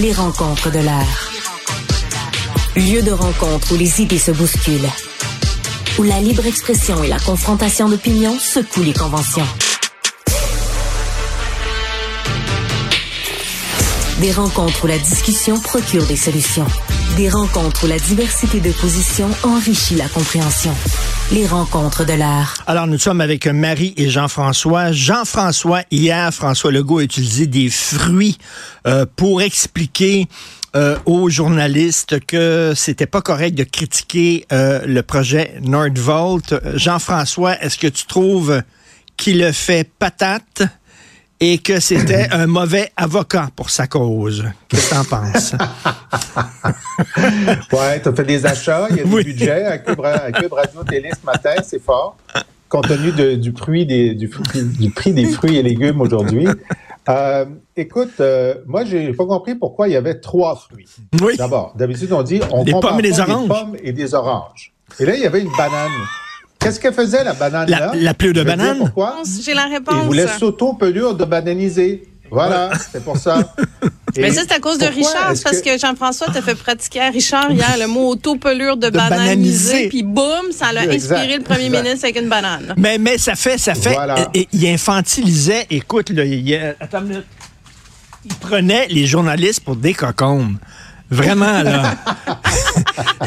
Les rencontres de l'air. Lieu de rencontre où les idées se bousculent. Où la libre expression et la confrontation d'opinions secouent les conventions. Des rencontres où la discussion procure des solutions. Des rencontres où la diversité de positions enrichit la compréhension. Les rencontres de l'art. Alors, nous sommes avec Marie et Jean-François. Jean-François, hier, François Legault a utilisé des fruits euh, pour expliquer euh, aux journalistes que c'était pas correct de critiquer euh, le projet Nordvolt. Jean-François, est-ce que tu trouves qu'il le fait patate? Et que c'était un mauvais avocat pour sa cause. Qu'est-ce que t'en penses? ouais, t'as fait des achats, il y a du budget à Cube, Radio Télé ce matin, c'est fort, compte tenu du, prix des, du, prix des fruits et légumes aujourd'hui. Euh, écoute, euh, moi, j'ai pas compris pourquoi il y avait trois fruits. Oui. D'abord, d'habitude, on dit on des pommes et des oranges. Des pommes et des oranges. Et là, il y avait une banane. Qu'est-ce qu'elle faisait, la banane là? La, pleure de banane? Pourquoi? J'ai la réponse. Il voulait s'auto-pelure de bananiser. Voilà, c'est pour ça. Mais ça, c'est à cause de Richard. C'est parce que, Jean-François t'a fait pratiquer à Richard hier le mot auto-pelure de, bananiser. Puis boum, ça l'a inspiré le premier ministre avec une banane. Mais, mais ça fait, ça fait. il infantilisait. Écoute, là, il, attends une minute. Il prenait les journalistes pour des cocombes. Vraiment, là. On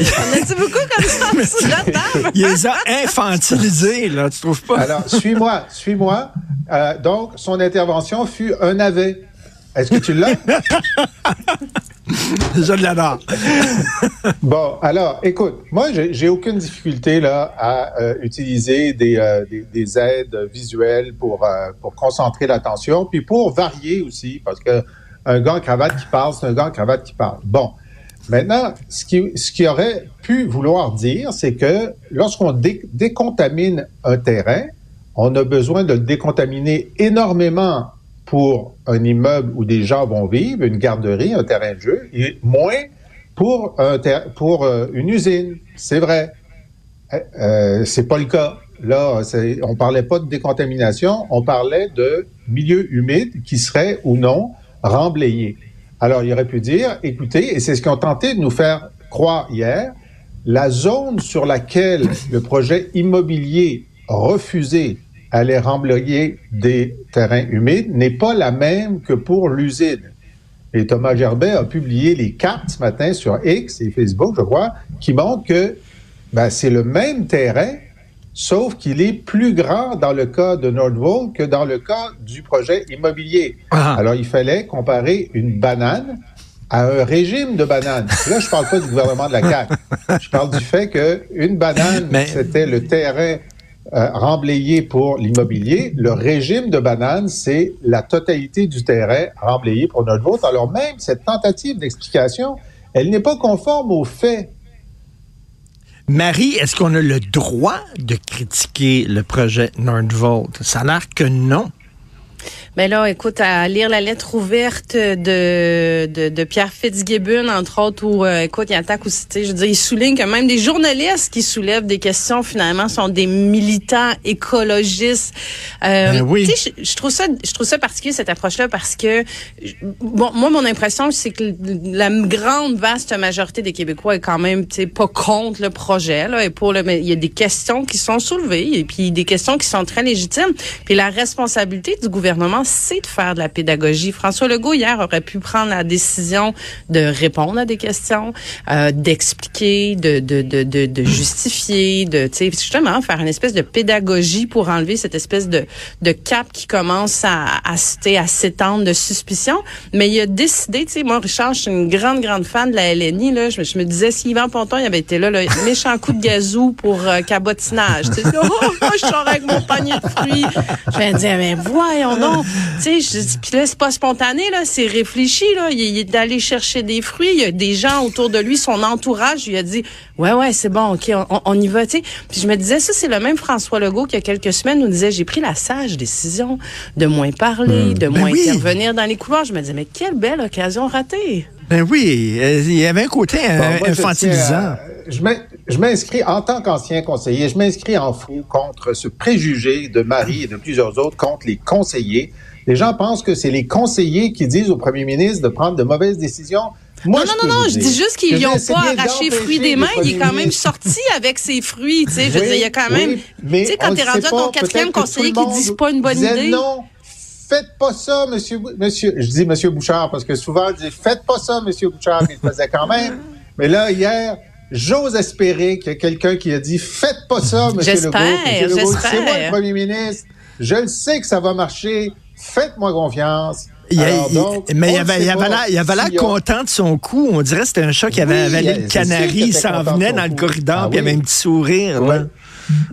beaucoup comme ça sur la table? Il les a infantilisés, là, tu trouves pas? Alors, suis-moi, suis-moi. Euh, donc, son intervention fut un navet. Est-ce que tu l'as? Je l'adore. bon, alors, écoute, moi, j'ai aucune difficulté là à euh, utiliser euh, des, des, aides visuelles pour, pour concentrer l'attention, puis pour varier aussi, parce que un gars en cravate qui parle, c'est un gars en cravate qui parle. Bon. Maintenant, ce qui, ce qui aurait pu vouloir dire, c'est que lorsqu'on décontamine un terrain, on a besoin de le décontaminer énormément pour un immeuble où des gens vont vivre, une garderie, un terrain de jeu, et moins pour, un pour euh, une usine. C'est vrai. Euh, euh, c'est pas le cas. Là, on parlait pas de décontamination, on parlait de milieu humide qui serait ou non remblayé. Alors, il aurait pu dire, écoutez, et c'est ce qu'ils ont tenté de nous faire croire hier, la zone sur laquelle le projet immobilier refusé allait remblayer des terrains humides n'est pas la même que pour l'usine. Et Thomas Gerbet a publié les cartes ce matin sur X et Facebook, je crois, qui montrent que ben, c'est le même terrain sauf qu'il est plus grand dans le cas de Nordvolt que dans le cas du projet immobilier. Ah. Alors, il fallait comparer une banane à un régime de bananes. Là, je parle pas du gouvernement de la CAQ. Je parle du fait qu'une banane, c'était le terrain euh, remblayé pour l'immobilier. Le régime de banane, c'est la totalité du terrain remblayé pour Nordvolt. Alors même, cette tentative d'explication, elle n'est pas conforme aux faits. Marie, est-ce qu'on a le droit de critiquer le projet Nordvolt? Ça a l'air que non. Mais ben là, écoute, à lire la lettre ouverte de, de, de Pierre Fitzgibbon, entre autres, où, euh, écoute, il attaque aussi, je veux dire, il souligne que même des journalistes qui soulèvent des questions, finalement, sont des militants écologistes. Euh, ben oui. Je, je, trouve ça, je trouve ça particulier, cette approche-là, parce que, bon, moi, mon impression, c'est que la grande, vaste majorité des Québécois est quand même, tu sais, pas contre le projet, là, et pour le, il y a des questions qui sont soulevées, et puis des questions qui sont très légitimes. Puis la responsabilité du gouvernement, c'est de faire de la pédagogie. François Legault, hier, aurait pu prendre la décision de répondre à des questions, euh, d'expliquer, de, justifier, de, justement, faire une espèce de pédagogie pour enlever cette espèce de, cap qui commence à, à, à s'étendre de suspicion. Mais il a décidé, tu sais, moi, Richard, je suis une grande, grande fan de la LNI. Je, me disais, si Yvan Ponton, il avait été là, le méchant coup de gazou pour euh, cabotinage. Oh, je sors avec mon panier de fruits. Je me disais, mais voyons donc. Tu sais, puis là, c'est pas spontané, là, c'est réfléchi, là. Il, est allé chercher des fruits. Il y a des gens autour de lui, son entourage, lui a dit, ouais, ouais, c'est bon, OK, on, y va, tu sais. Puis je me disais, ça, c'est le même François Legault qui, il y a quelques semaines, nous disait, j'ai pris la sage décision de moins parler, hmm. de ben moins intervenir dans les couloirs. Je me disais, mais quelle belle occasion ratée. Ben oui, euh, il y avait un côté infantilisant. Je m'inscris en tant qu'ancien conseiller, je m'inscris en fou contre ce préjugé de Marie et de plusieurs autres contre les conseillers Les gens pensent que c'est les conseillers qui disent au premier ministre de prendre de mauvaises décisions. Moi, non, non, non, je dis juste qu'ils n'ont pas arraché fruits des mains. Il est quand même sorti avec ses fruits. Tu sais, je veux dire, il y a quand même. tu sais, quand tu es rendu à ton quatrième conseiller qui dit pas une bonne idée. Non, faites pas ça, monsieur, monsieur. Je dis monsieur Bouchard parce que souvent, on dit faites pas ça, monsieur Bouchard. Il le faisait quand même. Mais là, hier, J'ose espérer qu'il y a quelqu'un qui a dit faites pas ça, M. Legault. J'espère, C'est moi le premier ministre. Je le sais que ça va marcher. Faites-moi confiance. Il mais il avait, il avait l'air content de son coup. On dirait que c'était un chat qui avait avalé le canari. Il s'en venait dans le corridor, ah, puis il avait un petit sourire.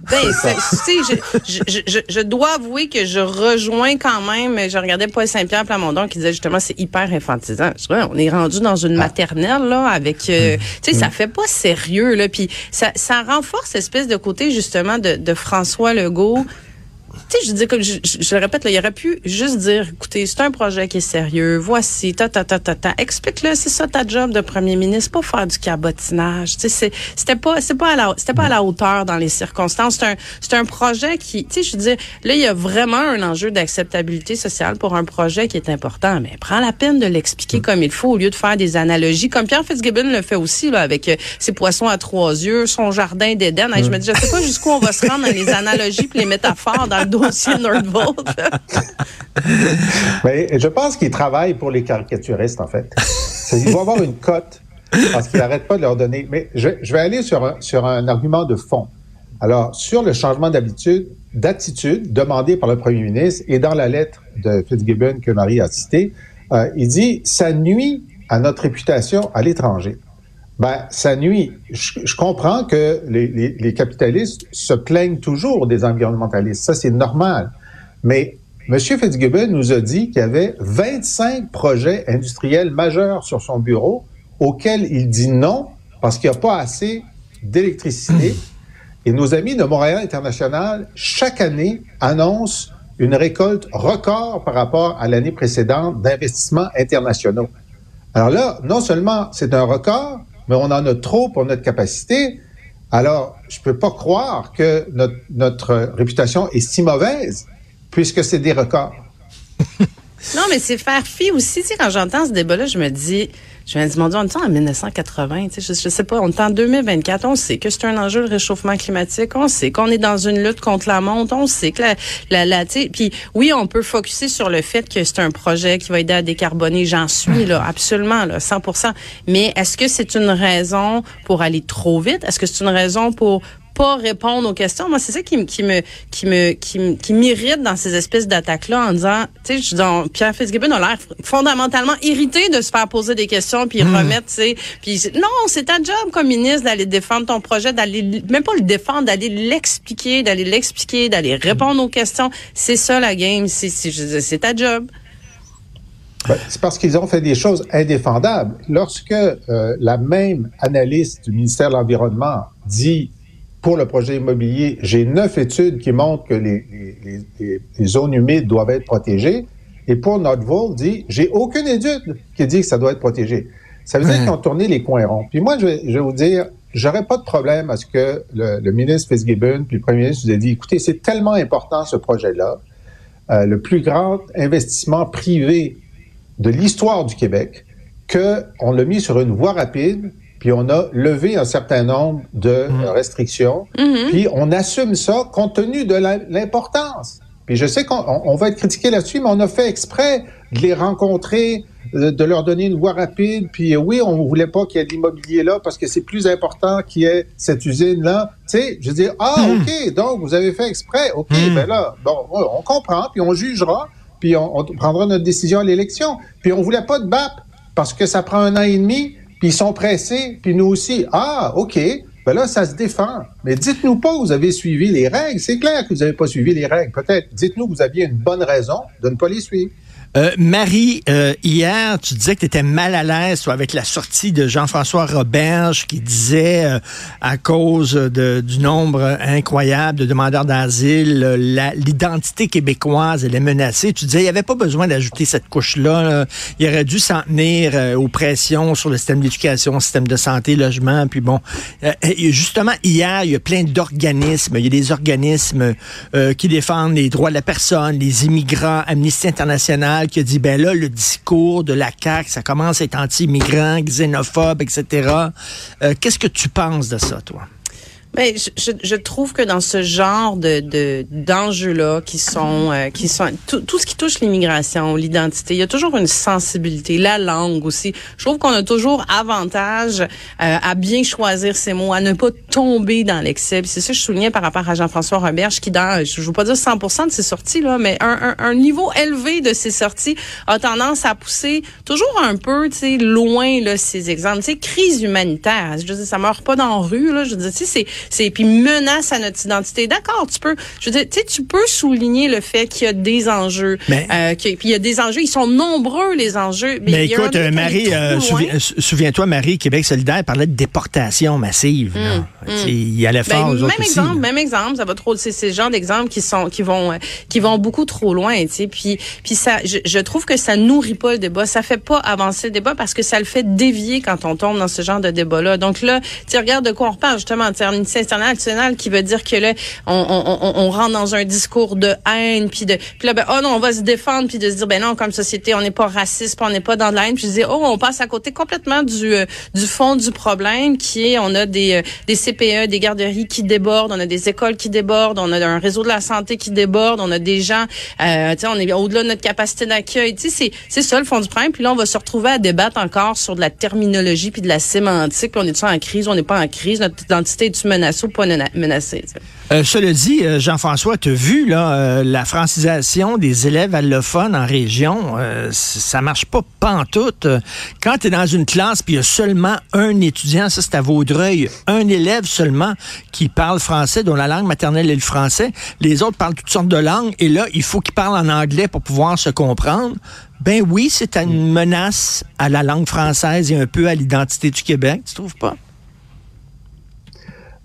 Ben, je, je, je, dois avouer que je rejoins quand même, je regardais Paul Saint-Pierre Plamondon qui disait justement c'est hyper infantisant. on est rendu dans une ah. maternelle là avec euh, hmm. tu sais ça hmm. fait pas sérieux là puis ça ça renforce l'espèce de côté justement de, de François Legault tu sais, je dis comme je, je, le répète, là, il aurait pu juste dire, écoutez, c'est un projet qui est sérieux. Voici, ta ta ta ta ta. Explique-le, c'est ça ta job de premier ministre, pas faire du cabotinage. Tu sais, c'était pas, c'est pas à la, c'était pas à la hauteur dans les circonstances. C'est un, c'est un projet qui, tu sais, je dire, là, il y a vraiment un enjeu d'acceptabilité sociale pour un projet qui est important. Mais prends la peine de l'expliquer comme il faut au lieu de faire des analogies, comme Pierre Fitzgibbon le fait aussi là avec euh, ses poissons à trois yeux, son jardin d'Éden. je me dis, je sais pas jusqu'où on va se rendre dans les analogies puis les métaphores dans Mais je pense qu'il travaille pour les caricaturistes, en fait. Il va avoir une cote parce qu'il n'arrête pas de leur donner. Mais je, vais aller sur un, sur un argument de fond. Alors, sur le changement d'habitude, d'attitude demandé par le premier ministre et dans la lettre de Fitzgibbon que Marie a citée, euh, il dit ça nuit à notre réputation à l'étranger. Ben, ça nuit. Je, comprends que les, capitalistes se plaignent toujours des environnementalistes. Ça, c'est normal. Mais M. Fitzgibbon nous a dit qu'il y avait 25 projets industriels majeurs sur son bureau auxquels il dit non parce qu'il n'y a pas assez d'électricité. Et nos amis de Montréal International, chaque année, annoncent une récolte record par rapport à l'année précédente d'investissements internationaux. Alors là, non seulement c'est un record, mais on en a trop pour notre capacité. Alors, je peux pas croire que notre, réputation est si mauvaise, puisque c'est des records. non, mais c'est faire fi aussi. Quand j'entends ce débat-là, je me dis, je me dis, mon Dieu, on est en 1980, tu sais, je, je, sais pas, on est en 2024, on sait que c'est un enjeu le réchauffement climatique, on sait qu'on est dans une lutte contre la monte, on sait que la, la, la puis oui, on peut focuser sur le fait que c'est un projet qui va aider à décarboner, j'en suis là, absolument là, 100%. Mais est-ce que c'est une raison pour aller trop vite? Est-ce que c'est une raison pour pas répondre aux questions. Moi, c'est ça qui, qui me qui me qui, qui m'irrite dans ces espèces d'attaques là en disant, tu sais, je Pierre Fitzgibbon a l'air fondamentalement irrité de se faire poser des questions puis hmm. remettre, tu sais, puis non, c'est ta job comme ministre d'aller défendre ton projet, d'aller même pas le défendre, d'aller l'expliquer, d'aller l'expliquer, d'aller répondre aux questions. C'est ça la game, c'est c'est ta job. Ben, c'est parce qu'ils ont fait des choses indéfendables. Lorsque euh, la même analyste du ministère de l'Environnement dit pour le projet immobilier, j'ai neuf études qui montrent que les, les, les, zones humides doivent être protégées. Et pour Nordvolt, dit, j'ai aucune étude qui dit que ça doit être protégé. Ça veut dire qu'ils ont tourné les coins ronds. Puis moi, je vais, je vais vous dire, j'aurais pas de problème à ce que le, le ministre Fitzgibbon puis le premier ministre vous ait dit, écoutez, c'est tellement important ce projet-là, euh, le plus grand investissement privé de l'histoire du Québec, que on l'a mis sur une voie rapide puis on a levé un certain nombre de mmh. restrictions, mmh. puis on assume ça compte tenu de l'importance. Puis je sais qu'on va être critiqué là-dessus, mais on a fait exprès de les rencontrer, de leur donner une voie rapide. Puis oui, on ne voulait pas qu'il y ait de l'immobilier là parce que c'est plus important qu'il y ait cette usine-là. Tu sais, je dis ah, mmh. OK, donc vous avez fait exprès. OK, ben là, bon, on comprend, puis on jugera, puis on, on prendra notre décision à l'élection. Puis on voulait pas de BAP parce que ça prend un an et demi puis ils sont pressés, puis nous aussi. Ah, OK, ben là, ça se défend. Mais dites-nous pas que vous avez suivi les règles. C'est clair que vous n'avez pas suivi les règles. Peut-être, dites-nous que vous aviez une bonne raison de ne pas les suivre. Euh, Marie, euh, hier, tu disais que tu étais mal à l'aise avec la sortie de Jean-François Roberge qui disait, euh, à cause de, du nombre incroyable de demandeurs d'asile, l'identité québécoise, elle est menacée. Tu disais, il n'y avait pas besoin d'ajouter cette couche-là. Il aurait dû s'en tenir aux pressions sur le système d'éducation, système de santé, logement. Puis bon, justement, hier, il y a plein d'organismes. Il y a des organismes qui défendent les droits de la personne, les immigrants, Amnesty International, qui a dit, ben là, le discours de la CAQ, ça commence à être anti-immigrant, xénophobe, etc. Euh, qu'est-ce que tu penses de ça, toi? Mais ben, je, je, trouve que dans ce genre de d'enjeux-là, qui sont euh, qui sont tout, tout, ce qui touche l'immigration, l'identité, il y a toujours une sensibilité, la langue aussi. Je trouve qu'on a toujours avantage euh, à bien choisir ses mots, à ne pas tomber dans l'excès. C'est ça que je soulignais par rapport à Jean-François Roberge, qui dans, je ne veux pas dire 100% de ses sorties là, mais un, un, un, niveau élevé de ses sorties a tendance à pousser toujours un peu, tu sais, loin là ces exemples. Tu sais, crise humanitaire. Je veux dire, ça meurt pas dans la rue là. Je veux dire, tu sais, c'est c'est puis menace à notre identité. D'accord, tu peux, je veux dire, tu peux souligner le fait qu'il y a des enjeux, mais, euh, puis il y a des enjeux, ils sont nombreux les enjeux. Mais, mais écoute, Marie, euh, souviens-toi, Marie, Québec solidaire parlait de déportation massive. Hum, hum. Il allait faire ben, même exemple, même exemple, ça va trop. C'est ces genres d'exemples qui sont qui vont euh, qui vont beaucoup trop loin, tu sais. Puis puis ça, je, je, trouve que ça nourrit pas le débat, ça fait pas avancer le débat parce que ça le fait dévier quand on tombe dans ce genre de débat-là. Donc là, tu regardes de quoi on reparle justement. Qui veut dire que là, on, rentre dans un discours de haine, puis de, puis là, ben, oh non, on va se défendre, puis de se dire, ben non, comme société, on n'est pas raciste, on n'est pas dans de la haine, puis je dis, oh, on passe à côté complètement du euh, du fond du problème, qui est, on a des euh, des CPE, des garderies qui débordent, on a des écoles qui débordent, on a un réseau de la santé qui déborde, on a des gens, euh, on est au-delà de notre capacité d'accueil, tu sais, c'est ça le fond du problème, puis là, on va se retrouver à débattre encore sur de la terminologie puis de la sémantique, on est en crise, on n'est pas en crise, notre identité est menacée? Ou pas menacée. Euh, cela dit, euh, Jean-François, tu as vu là, euh, la francisation des élèves allophones en région, ça marche pas pantoute. Quand tu es dans une classe puis il y a seulement un étudiant, ça c'est à Vaudreuil, un élève seulement qui parle français, dont la langue maternelle est le français, les autres parlent toutes sortes de langues et là, il faut qu'ils parlent en anglais pour pouvoir se comprendre. Ben oui, c'est une menace à la langue française et un peu à l'identité du Québec, tu trouves pas?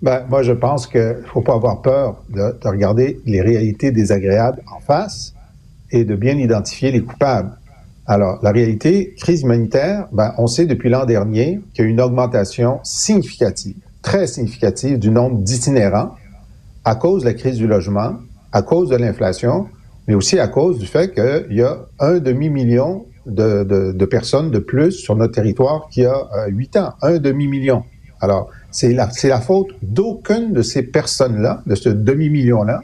Ben, moi, je pense qu'il ne faut pas avoir peur de, de, regarder les réalités désagréables en face et de bien identifier les coupables. Alors, la réalité, crise humanitaire, ben, on sait depuis l'an dernier qu'il y a une augmentation significative, très significative du nombre d'itinérants à cause de la crise du logement, à cause de l'inflation, mais aussi à cause du fait qu'il y a un demi-million de, de, personnes de plus sur notre territoire qui a euh, huit ans. Un demi-million. Alors, c'est la, faute d'aucune de ces personnes-là, de ce demi-million-là,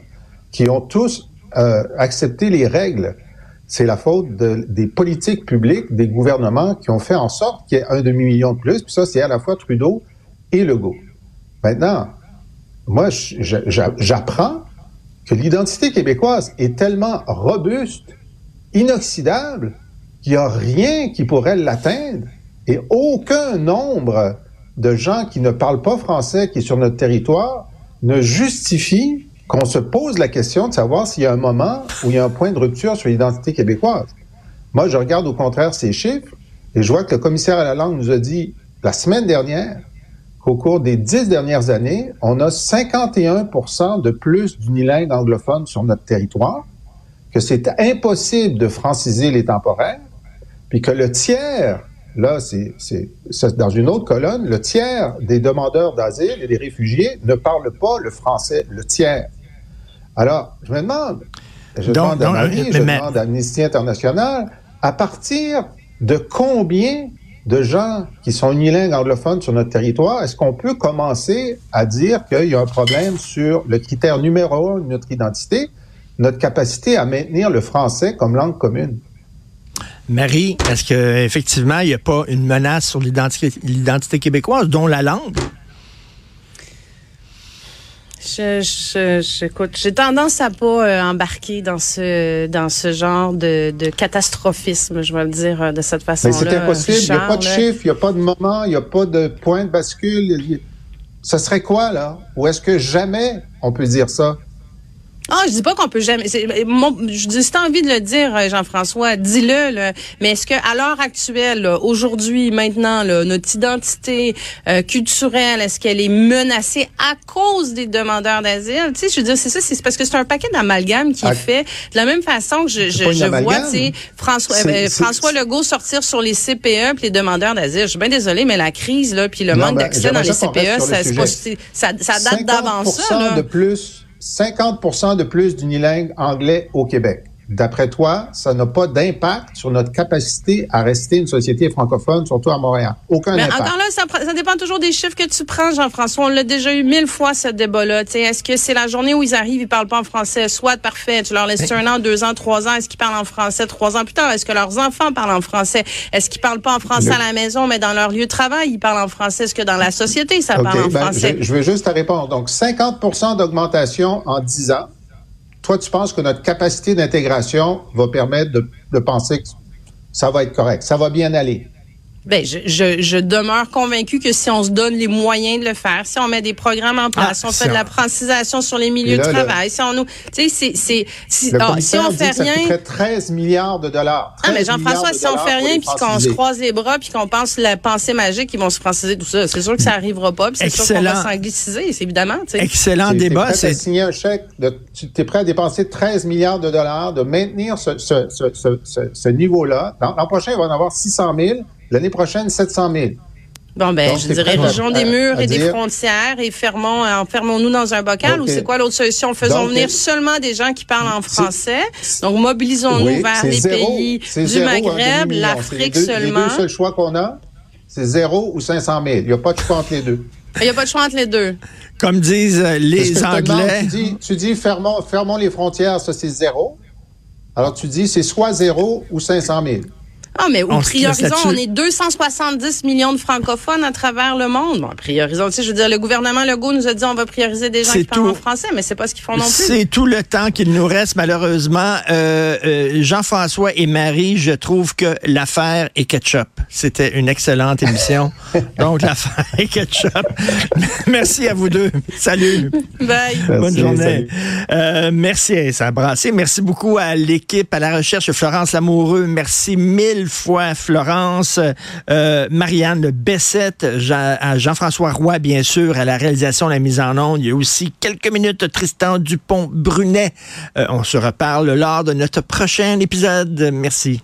qui ont tous euh, accepté les règles. C'est la faute de, des politiques publiques, des gouvernements qui ont fait en sorte qu'il y ait un demi-million de plus. Puis ça, c'est à la fois Trudeau et Legault. Maintenant, moi, j'apprends que l'identité québécoise est tellement robuste, inoxydable, qu'il n'y a rien qui pourrait l'atteindre et aucun nombre de gens qui ne parlent pas français, qui est sur notre territoire, ne justifie qu'on se pose la question de savoir s'il y a un moment où il y a un point de rupture sur l'identité québécoise. Moi, je regarde au contraire ces chiffres et je vois que le commissaire à la langue nous a dit la semaine dernière qu'au cours des dix dernières années, on a 51% de plus d'unilingues anglophones sur notre territoire, que c'est impossible de franciser les temporaires, puis que le tiers là, c'est dans une autre colonne, le tiers des demandeurs d'asile et des réfugiés ne parlent pas le français, le tiers. Alors, je me demande, je demande à Marie, je demande à Amnesty International, à partir de combien de gens qui sont unilingues anglophones sur notre territoire, est-ce qu'on peut commencer à dire qu'il y a un problème sur le critère numéro un de notre identité, notre capacité à maintenir le français comme langue commune? Marie, est-ce qu'effectivement, il n'y a pas une menace sur l'identité québécoise, dont la langue? Je, j'ai tendance à pas euh, embarquer dans ce dans ce genre de, catastrophisme, je vais le dire euh, de cette façon-là. Mais c'est impossible. Il n'y a pas de chiffre, il n'y a pas de moment, il n'y a pas de point de bascule. Ce serait quoi là? Ou est-ce que jamais on peut dire ça? Ah, je dis pas qu'on peut jamais. je dis, si t'as envie de le dire, euh, Jean-François, dis-le. Mais est-ce que à l'heure actuelle, aujourd'hui, maintenant, notre identité euh, culturelle, est-ce qu'elle est menacée à cause des demandeurs d'asile? Tu sais, je veux dire, c'est ça, c'est parce que c'est un paquet d'amalgame qui est ah. fait de la même façon que je, je, je vois, tu sais, François euh, François Legault sortir sur les CPE puis les demandeurs d'asile. Je suis bien désolée, mais la crise là, puis le manque ben, d'accès dans les CPE, ça, ça, ça, date d'avant ça. de plus 50% de plus d'unilingues anglais au Québec. D'après toi, ça n'a pas d'impact sur notre capacité à rester une société francophone, surtout à Montréal? Aucun Mais Encore là, ça, dépend toujours des chiffres que tu prends, Jean-François. On l'a déjà eu mille fois, ce débat-là. Est-ce que c'est la journée où ils arrivent, ils parlent pas en français? Soit parfait, tu leur laisses un an, deux ans, trois ans. Est-ce qu'ils parlent en français trois ans plus tard? Est-ce que leurs enfants parlent en français? Est-ce qu'ils parlent pas en français à la maison, mais dans leur lieu de travail, ils parlent en français? Est-ce que dans la société, ça parle en ben, français? Je, je veux juste te répondre. Donc, 50 d'augmentation en 10 ans toi, tu penses que notre capacité d'intégration va permettre de, penser que ça va être correct, ça va bien aller. Ben, je, je, je, demeure convaincu que si on se donne les moyens de le faire, si on met des programmes en place, si on fait de la francisation sur les milieux de travail, si on nous, tu sais, c'est, c'est, si, ah, si on fait rien, ça coûterait 13 milliards de dollars. Ah, mais Jean-François, si on fait rien puis qu'on se croise les bras puis qu'on pense la pensée magique, qu'ils vont se franciser tout ça, c'est sûr que ça arrivera pas puis c'est sûr qu'on va s'angliciser, c'est évidemment, tu sais. Excellent débat. C'est signer un chèque de, tu es prêt à dépenser 13 milliards de dollars de maintenir ce, ce, ce, ce, ce niveau-là. L'an prochain, il va en avoir 600 000. L'année prochaine, 700 000. Bon, ben, je dirais, région des murs et des frontières et fermons, euh, enfermons-nous dans un bocal ou c'est quoi l'autre solution? Faisons venir seulement des gens qui parlent en français. Donc, mobilisons-nous vers les pays du Maghreb, l'Afrique seulement. Les deux seuls choix qu'on a, c'est zéro ou 500 000. Il n'y a pas de choix entre les deux. Il n'y a pas de choix entre les deux. Comme disent euh, les Anglais. tu dis, tu dis fermons, fermons les frontières, ça c'est zéro. Alors tu dis c'est soit zéro ou 500 000. Ah, mais on priorisons, on est 270 millions de francophones à travers le monde. Bon, priorisons, tu sais, je veux dire, le gouvernement Legault nous a dit on va prioriser des gens qui parlent en français, mais c'est pas ce qu'ils font non plus. C'est tout le temps qu'il nous reste, malheureusement. Euh, euh, Jean-François et Marie, je trouve que l'affaire est ketchup. C'était une excellente émission. Donc, l'affaire est ketchup. merci à vous deux. Salut. Bye. Bonne journée. Euh, merci, ça a brassé. Merci beaucoup à l'équipe, à la recherche, Florence Lamoureux. Merci mille fois Florence, euh, Marianne Bessette, à Jean-François Roy, bien sûr, à la réalisation, la mise en onde. Il y a aussi quelques minutes Tristan Dupont-Brunet. Euh, on se reparle lors de notre prochain épisode. Merci.